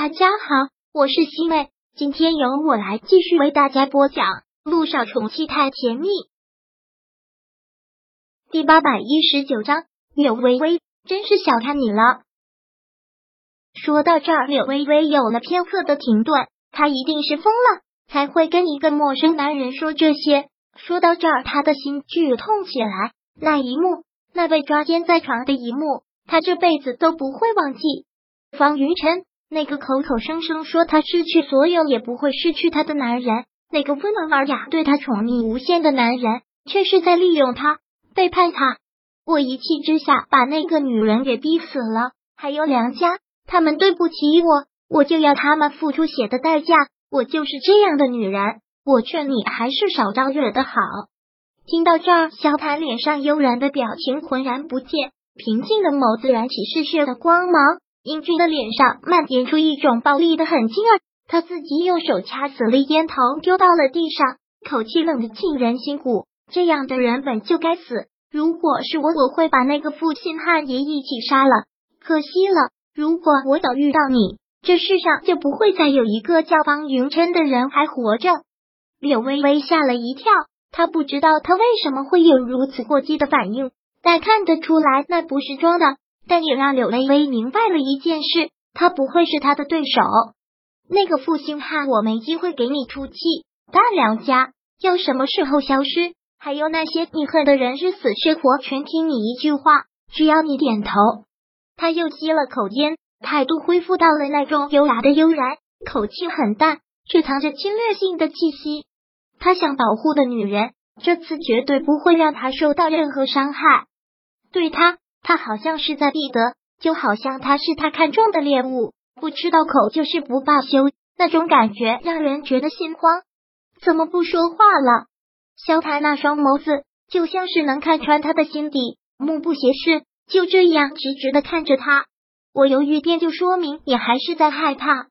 大家好，我是西妹，今天由我来继续为大家播讲《路上宠妻太甜蜜》第八百一十九章。柳微微真是小看你了。说到这儿，柳微微有了片刻的停顿，她一定是疯了，才会跟一个陌生男人说这些。说到这儿，她的心剧痛起来。那一幕，那被抓奸在床的一幕，她这辈子都不会忘记。方云晨，那个口口声声说他失去所有也不会失去他的男人，那个温文尔雅对他宠溺无限的男人，却是在利用他，背叛他。我一气之下把那个女人给逼死了，还有梁家，他们对不起我，我就要他们付出血的代价。我就是这样的女人，我劝你还是少招惹的好。听到这儿，萧谭脸上悠然的表情浑然不见，平静的眸子燃起嗜血的光芒，英俊的脸上蔓延出一种暴力的狠劲儿。他自己用手掐死了烟头，丢到了地上，口气冷得沁人心骨。这样的人本就该死。如果是我，我会把那个负心汉也一起杀了。可惜了，如果我早遇到你，这世上就不会再有一个叫方云琛的人还活着。柳微微吓了一跳，她不知道他为什么会有如此过激的反应，但看得出来那不是装的。但也让柳微微明白了一件事：他不会是他的对手。那个负心汉，我没机会给你出气。大梁家要什么时候消失？还有那些你恨的人是死是活，全听你一句话，只要你点头。他又吸了口烟，态度恢复到了那种优雅的悠然，口气很淡，却藏着侵略性的气息。他想保护的女人，这次绝对不会让他受到任何伤害。对他，他好像是在必得，就好像他是他看中的猎物，不吃到口就是不罢休。那种感觉让人觉得心慌。怎么不说话了？萧檀那双眸子就像是能看穿他的心底，目不斜视，就这样直直的看着他。我犹豫便就说明你还是在害怕。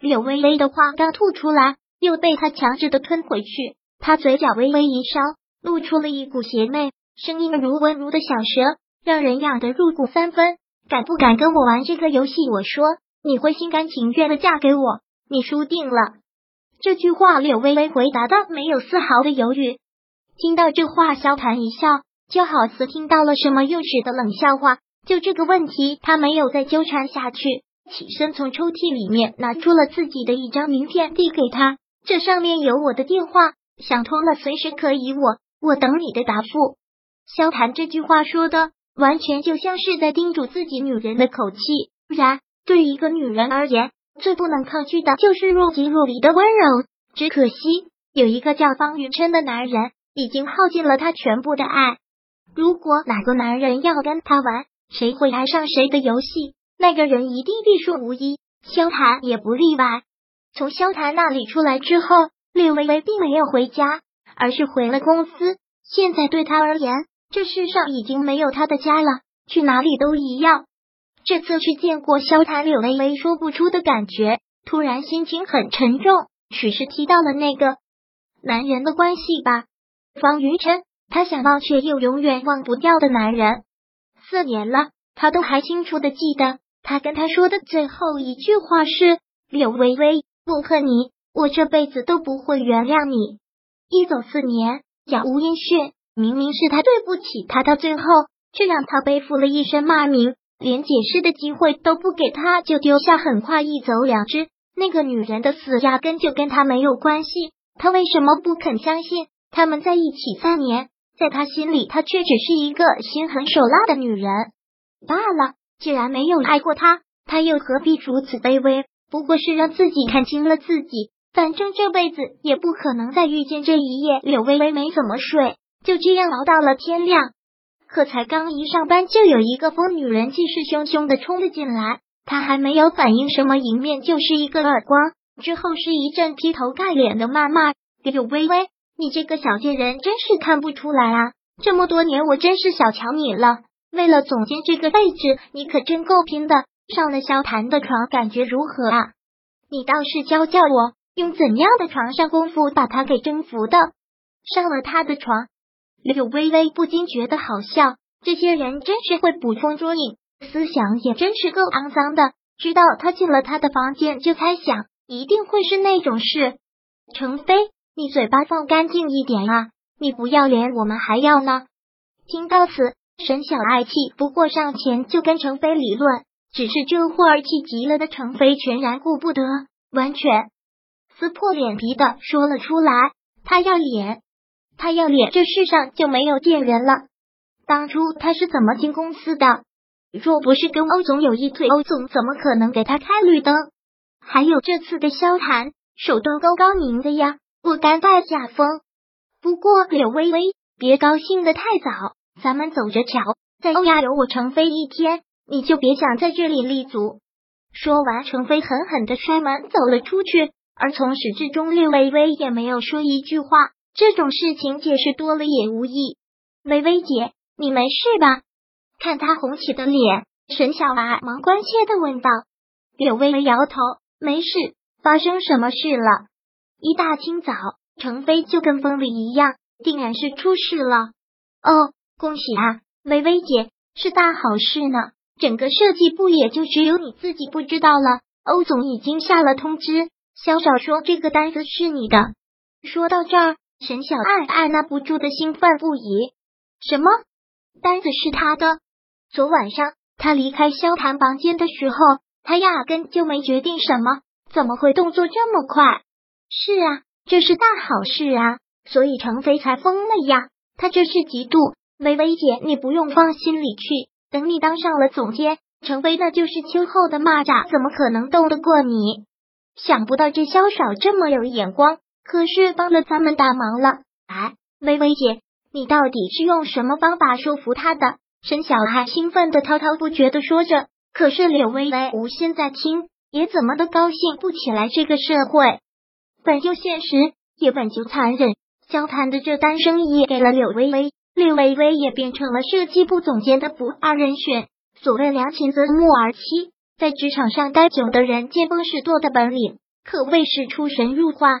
柳微微的话刚吐出来，又被他强制的吞回去。他嘴角微微一烧，露出了一股邪魅，声音如温如的小蛇，让人痒得入骨三分。敢不敢跟我玩这个游戏？我说你会心甘情愿的嫁给我，你输定了。这句话，柳微微回答的没有丝毫的犹豫。听到这话，萧谈一笑，就好似听到了什么幼稚的冷笑话。就这个问题，他没有再纠缠下去，起身从抽屉里面拿出了自己的一张名片，递给他。这上面有我的电话，想通了随时可以我我等你的答复。萧谈这句话说的完全就像是在叮嘱自己女人的口气。然，对一个女人而言，最不能抗拒的就是若即若离的温柔。只可惜，有一个叫方云琛的男人。已经耗尽了他全部的爱。如果哪个男人要跟他玩谁会爱上谁的游戏，那个人一定必输无疑。萧谈也不例外。从萧谈那里出来之后，柳微微并没有回家，而是回了公司。现在对他而言，这世上已经没有他的家了，去哪里都一样。这次去见过萧谈，柳微微说不出的感觉，突然心情很沉重。许是提到了那个男人的关系吧。方云晨，他想忘却又永远忘不掉的男人，四年了，他都还清楚的记得，他跟他说的最后一句话是：“柳微微，我恨你，我这辈子都不会原谅你。”一走四年，杳无音讯，明明是他对不起他，到最后却让他背负了一身骂名，连解释的机会都不给他，就丢下，很快一走了之。那个女人的死压根就跟他没有关系，他为什么不肯相信？他们在一起三年，在他心里，她却只是一个心狠手辣的女人。罢了，既然没有爱过他，他又何必如此卑微？不过是让自己看清了自己，反正这辈子也不可能再遇见这一夜。柳微微没怎么睡，就这样熬到了天亮。可才刚一上班，就有一个疯女人气势汹汹的冲了进来，她还没有反应什么，迎面就是一个耳光，之后是一阵劈头盖脸的谩骂。柳微微。你这个小贱人真是看不出来啊！这么多年我真是小瞧你了。为了总监这个位置，你可真够拼的。上了萧谈的床，感觉如何啊？你倒是教教我，用怎样的床上功夫把他给征服的？上了他的床，柳微微不禁觉得好笑。这些人真是会捕风捉影，思想也真是够肮脏的。知道他进了他的房间，就猜想一定会是那种事。程飞，你嘴巴放干净一点啊！你不要脸，我们还要呢。听到此，沈小爱气不过上前就跟程飞理论，只是这会儿气急了的程飞全然顾不得，完全撕破脸皮的说了出来：他要脸，他要脸，这世上就没有贱人了。当初他是怎么进公司的？若不是跟欧总有一腿，欧总怎么可能给他开绿灯？还有这次的萧谈，手段够高明的呀，不甘拜下风。不过柳微微，别高兴的太早，咱们走着瞧。在欧亚有我程飞一天，你就别想在这里立足。说完，程飞狠狠的摔门走了出去，而从始至终，柳微微也没有说一句话。这种事情解释多了也无益。微微姐，你没事吧？看他红起的脸，沈小娃忙关切的问道。柳微微摇头，没事，发生什么事了？一大清早，程飞就跟疯了一样，定然是出事了。哦，恭喜啊，微微姐，是大好事呢。整个设计部也就只有你自己不知道了。欧总已经下了通知，肖少说这个单子是你的。说到这儿，沈小爱按捺不住的兴奋不已。什么？单子是他的？昨晚上他离开萧谈房间的时候，他压根就没决定什么，怎么会动作这么快？是啊，这是大好事啊，所以程飞才疯了呀。他这是嫉妒，微微姐，你不用放心里去。等你当上了总监，程飞那就是秋后的蚂蚱，怎么可能斗得过你？想不到这萧少这么有眼光，可是帮了咱们大忙了。哎，微微姐，你到底是用什么方法说服他的？沈小海兴奋的滔滔不绝的说着，可是柳微微无心在听，也怎么都高兴不起来。这个社会本就现实，也本就残忍。交谈的这单生意给了柳微微，柳微微也变成了设计部总监的不二人选。所谓良禽择木而栖，在职场上待久的人，见风使舵的本领可谓是出神入化。